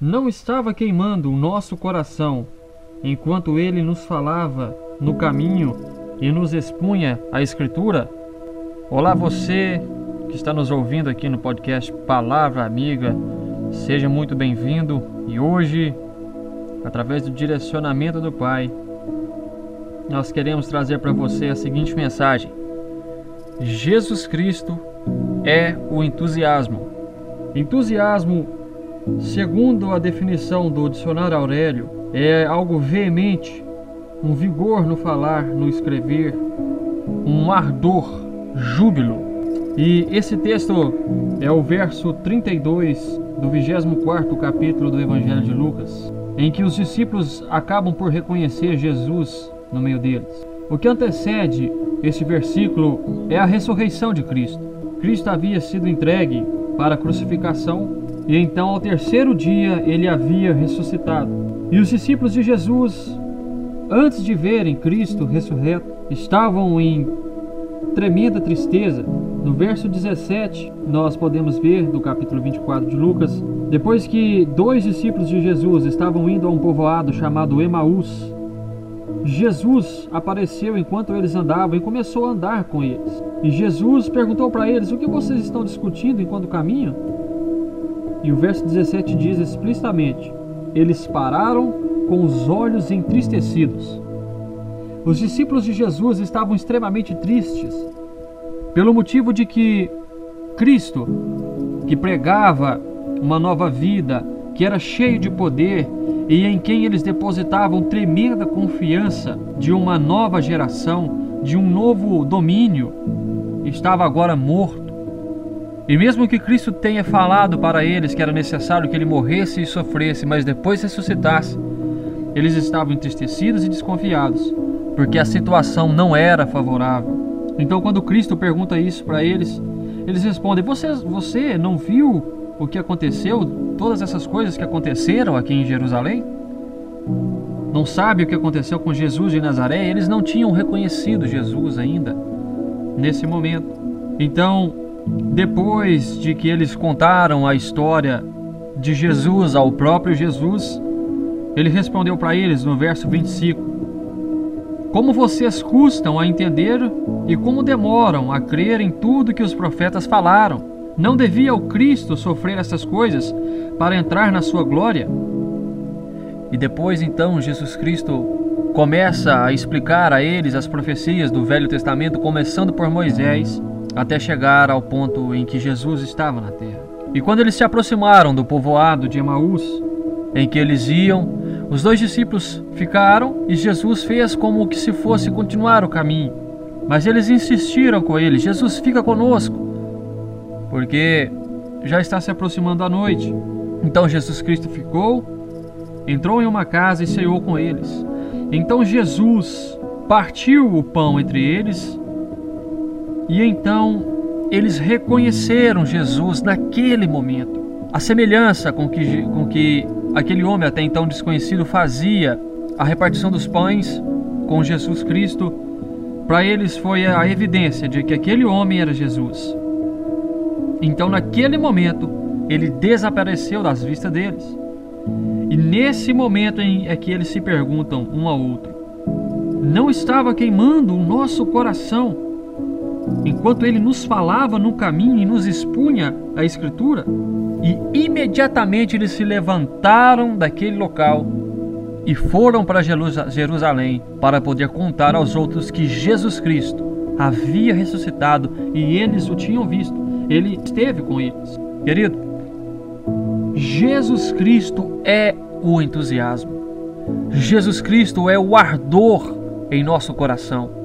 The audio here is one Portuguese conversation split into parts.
não estava queimando o nosso coração enquanto ele nos falava no caminho e nos expunha a Escritura? Olá, você que está nos ouvindo aqui no podcast Palavra Amiga, seja muito bem-vindo e hoje, através do direcionamento do Pai, nós queremos trazer para você a seguinte mensagem: Jesus Cristo é o entusiasmo. Entusiasmo, segundo a definição do dicionário Aurélio, é algo veemente, um vigor no falar, no escrever, um ardor, júbilo. E esse texto é o verso 32 do 24 capítulo do Evangelho de Lucas, em que os discípulos acabam por reconhecer Jesus no meio deles. O que antecede este versículo é a ressurreição de Cristo. Cristo havia sido entregue para a crucificação e então ao terceiro dia ele havia ressuscitado. E os discípulos de Jesus, antes de verem Cristo ressurreto, estavam em tremenda tristeza. No verso 17, nós podemos ver do capítulo 24 de Lucas, depois que dois discípulos de Jesus estavam indo a um povoado chamado Emaús, Jesus apareceu enquanto eles andavam e começou a andar com eles. E Jesus perguntou para eles: O que vocês estão discutindo enquanto caminham? E o verso 17 diz explicitamente: Eles pararam com os olhos entristecidos. Os discípulos de Jesus estavam extremamente tristes, pelo motivo de que Cristo, que pregava uma nova vida, que era cheio de poder e em quem eles depositavam tremenda confiança de uma nova geração, de um novo domínio, estava agora morto. E mesmo que Cristo tenha falado para eles que era necessário que ele morresse e sofresse, mas depois ressuscitasse, eles estavam entristecidos e desconfiados, porque a situação não era favorável. Então, quando Cristo pergunta isso para eles, eles respondem: você, você não viu o que aconteceu todas essas coisas que aconteceram aqui em Jerusalém? Não sabe o que aconteceu com Jesus de Nazaré? Eles não tinham reconhecido Jesus ainda nesse momento. Então, depois de que eles contaram a história de Jesus ao próprio Jesus, ele respondeu para eles no verso 25: Como vocês custam a entender e como demoram a crer em tudo que os profetas falaram? Não devia o Cristo sofrer essas coisas para entrar na sua glória? E depois então Jesus Cristo começa a explicar a eles as profecias do Velho Testamento, começando por Moisés, até chegar ao ponto em que Jesus estava na terra. E quando eles se aproximaram do povoado de Emaús, em que eles iam, os dois discípulos ficaram e Jesus fez como que se fosse continuar o caminho. Mas eles insistiram com ele: Jesus, fica conosco porque já está se aproximando a noite. Então Jesus Cristo ficou, entrou em uma casa e ceou com eles. Então Jesus partiu o pão entre eles, e então eles reconheceram Jesus naquele momento. A semelhança com que, com que aquele homem até então desconhecido fazia a repartição dos pães com Jesus Cristo, para eles foi a evidência de que aquele homem era Jesus. Então, naquele momento, ele desapareceu das vistas deles. E nesse momento é que eles se perguntam um ao outro: Não estava queimando o nosso coração enquanto ele nos falava no caminho e nos expunha a Escritura? E imediatamente eles se levantaram daquele local e foram para Jerusalém para poder contar aos outros que Jesus Cristo havia ressuscitado e eles o tinham visto ele esteve com eles. Querido, Jesus Cristo é o entusiasmo. Jesus Cristo é o ardor em nosso coração.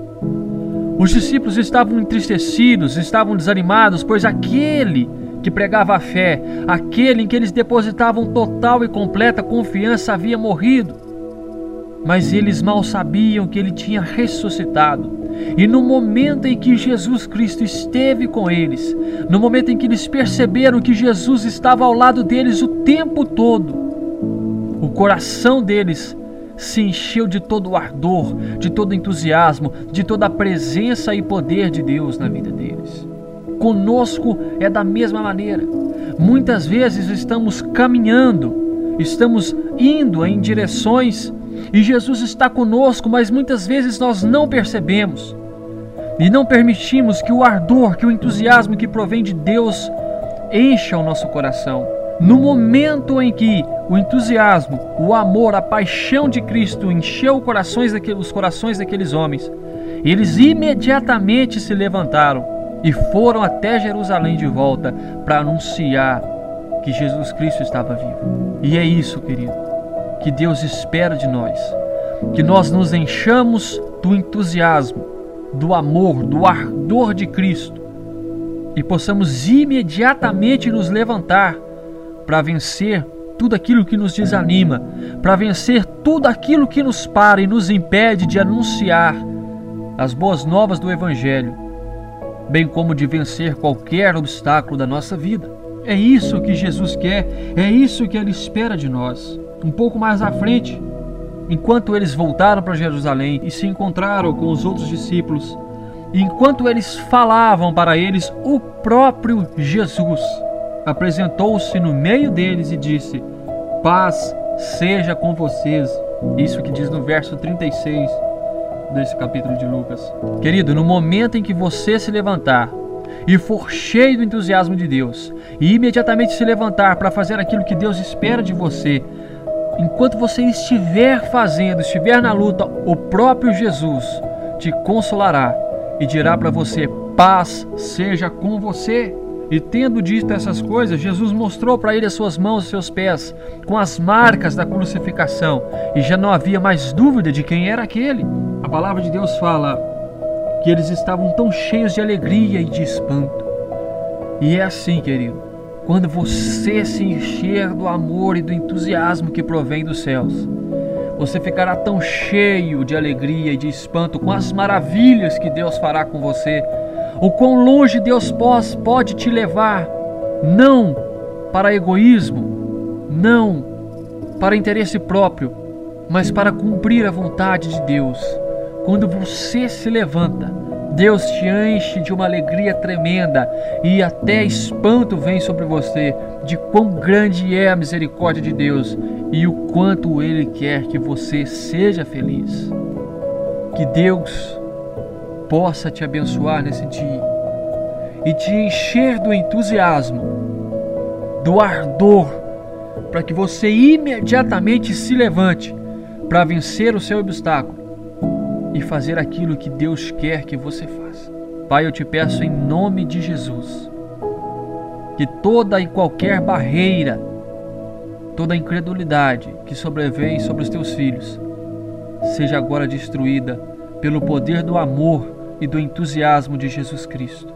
Os discípulos estavam entristecidos, estavam desanimados, pois aquele que pregava a fé, aquele em que eles depositavam total e completa confiança havia morrido. Mas eles mal sabiam que ele tinha ressuscitado e no momento em que Jesus Cristo esteve com eles, no momento em que eles perceberam que Jesus estava ao lado deles o tempo todo, o coração deles se encheu de todo o ardor, de todo o entusiasmo, de toda a presença e poder de Deus na vida deles. Conosco é da mesma maneira. Muitas vezes estamos caminhando estamos indo em direções e Jesus está conosco, mas muitas vezes nós não percebemos e não permitimos que o ardor, que o entusiasmo que provém de Deus encha o nosso coração. No momento em que o entusiasmo, o amor, a paixão de Cristo encheu corações daqueles, os corações daqueles homens, eles imediatamente se levantaram e foram até Jerusalém de volta para anunciar que Jesus Cristo estava vivo. E é isso, querido, que Deus espera de nós, que nós nos enchamos do entusiasmo, do amor, do ardor de Cristo e possamos imediatamente nos levantar para vencer tudo aquilo que nos desanima, para vencer tudo aquilo que nos para e nos impede de anunciar as boas novas do Evangelho, bem como de vencer qualquer obstáculo da nossa vida. É isso que Jesus quer, é isso que Ele espera de nós. Um pouco mais à frente, enquanto eles voltaram para Jerusalém e se encontraram com os outros discípulos, enquanto eles falavam para eles, o próprio Jesus apresentou-se no meio deles e disse: Paz seja com vocês. Isso que diz no verso 36 desse capítulo de Lucas. Querido, no momento em que você se levantar e for cheio do entusiasmo de Deus, e imediatamente se levantar para fazer aquilo que Deus espera de você, enquanto você estiver fazendo, estiver na luta, o próprio Jesus te consolará e dirá para você: paz seja com você. E tendo dito essas coisas, Jesus mostrou para ele as suas mãos e seus pés, com as marcas da crucificação, e já não havia mais dúvida de quem era aquele. A palavra de Deus fala que eles estavam tão cheios de alegria e de espanto. E é assim, querido, quando você se encher do amor e do entusiasmo que provém dos céus, você ficará tão cheio de alegria e de espanto com as maravilhas que Deus fará com você o quão longe Deus pode te levar, não para egoísmo, não para interesse próprio, mas para cumprir a vontade de Deus. Quando você se levanta, Deus te enche de uma alegria tremenda e até espanto vem sobre você de quão grande é a misericórdia de Deus e o quanto Ele quer que você seja feliz. Que Deus possa te abençoar nesse dia e te encher do entusiasmo, do ardor, para que você imediatamente se levante para vencer o seu obstáculo e fazer aquilo que Deus quer que você faça. Pai, eu te peço em nome de Jesus que toda e qualquer barreira, toda incredulidade que sobrevém sobre os teus filhos, seja agora destruída pelo poder do amor e do entusiasmo de Jesus Cristo.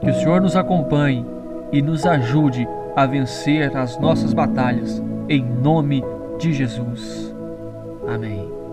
Que o Senhor nos acompanhe e nos ajude a vencer as nossas batalhas, em nome de Jesus. Amém.